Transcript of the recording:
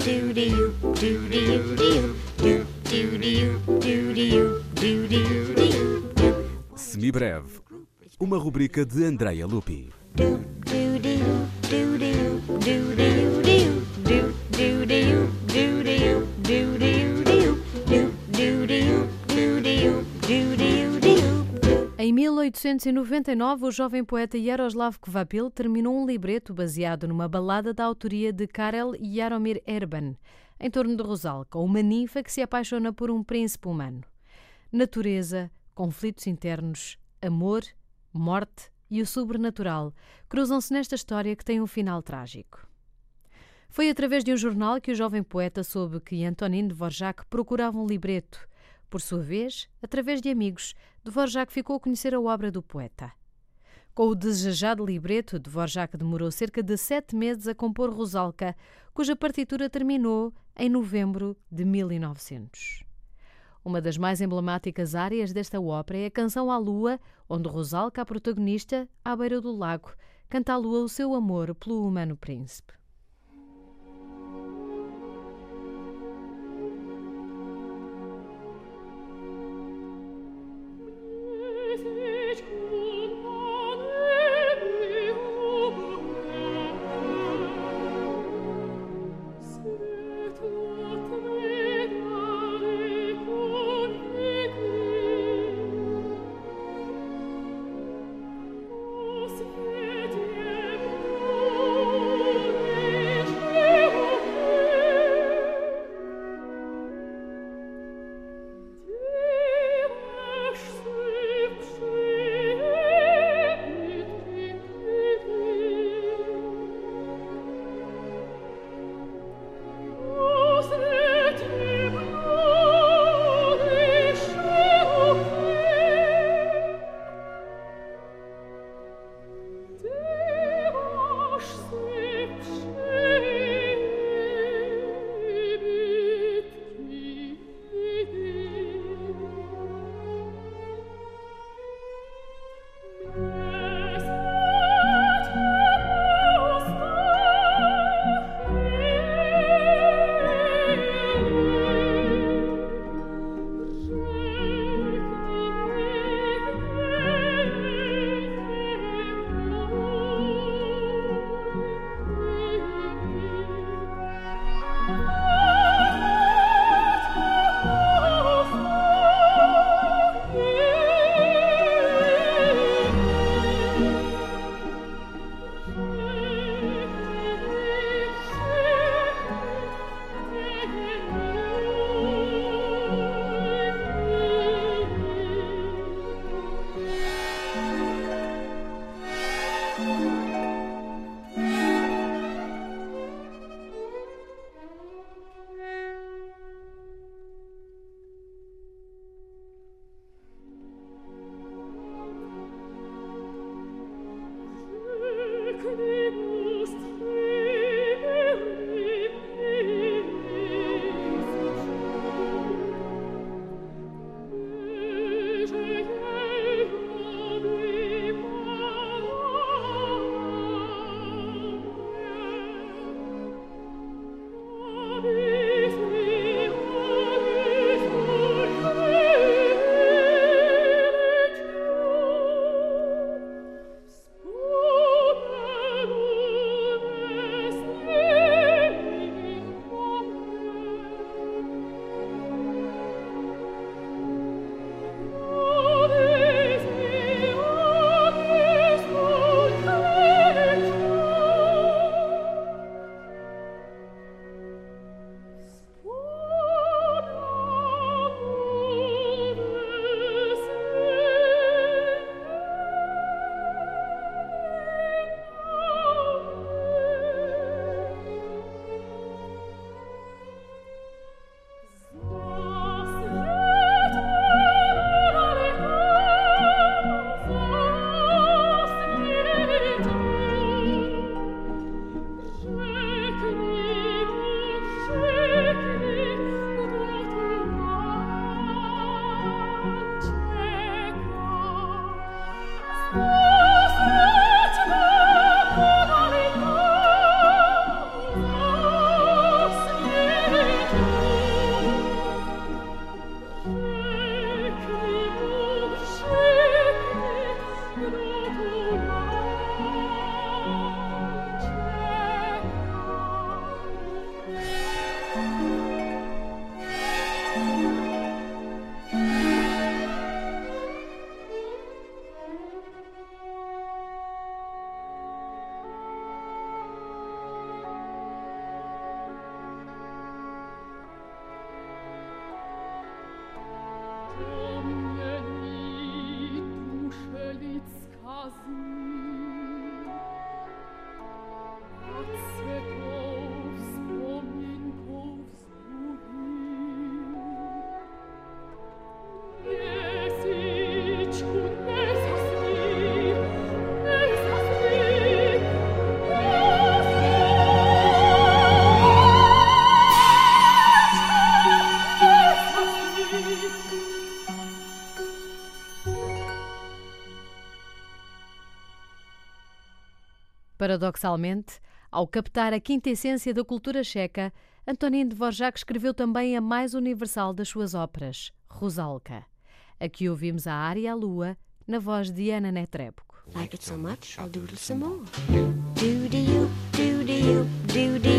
do do Semibreve, uma rubrica de Andrea Lupi. Do do do do do do do 1899, o jovem poeta Yaroslav Kvapil terminou um libreto baseado numa balada da autoria de Karel Jaromir Erban, em torno de Rosalca, uma ninfa que se apaixona por um príncipe humano. Natureza, conflitos internos, amor, morte e o sobrenatural cruzam-se nesta história que tem um final trágico. Foi através de um jornal que o jovem poeta soube que Antonin Dvorak procurava um libreto. Por sua vez, através de amigos, Dvorak ficou a conhecer a obra do poeta. Com o desejado libreto, Dvorak demorou cerca de sete meses a compor Rosalca, cuja partitura terminou em novembro de 1900. Uma das mais emblemáticas áreas desta ópera é a canção à Lua, onde Rosalca, a protagonista, à beira do lago, canta à Lua o seu amor pelo humano príncipe. Paradoxalmente, ao captar a quinta essência da cultura checa, Antonín Dvorak escreveu também a mais universal das suas óperas, Rusalka. Aqui ouvimos a área à lua, na voz de Ana Netrebko. Like it so much, I'll doodle some more. Do do you, do do you, do do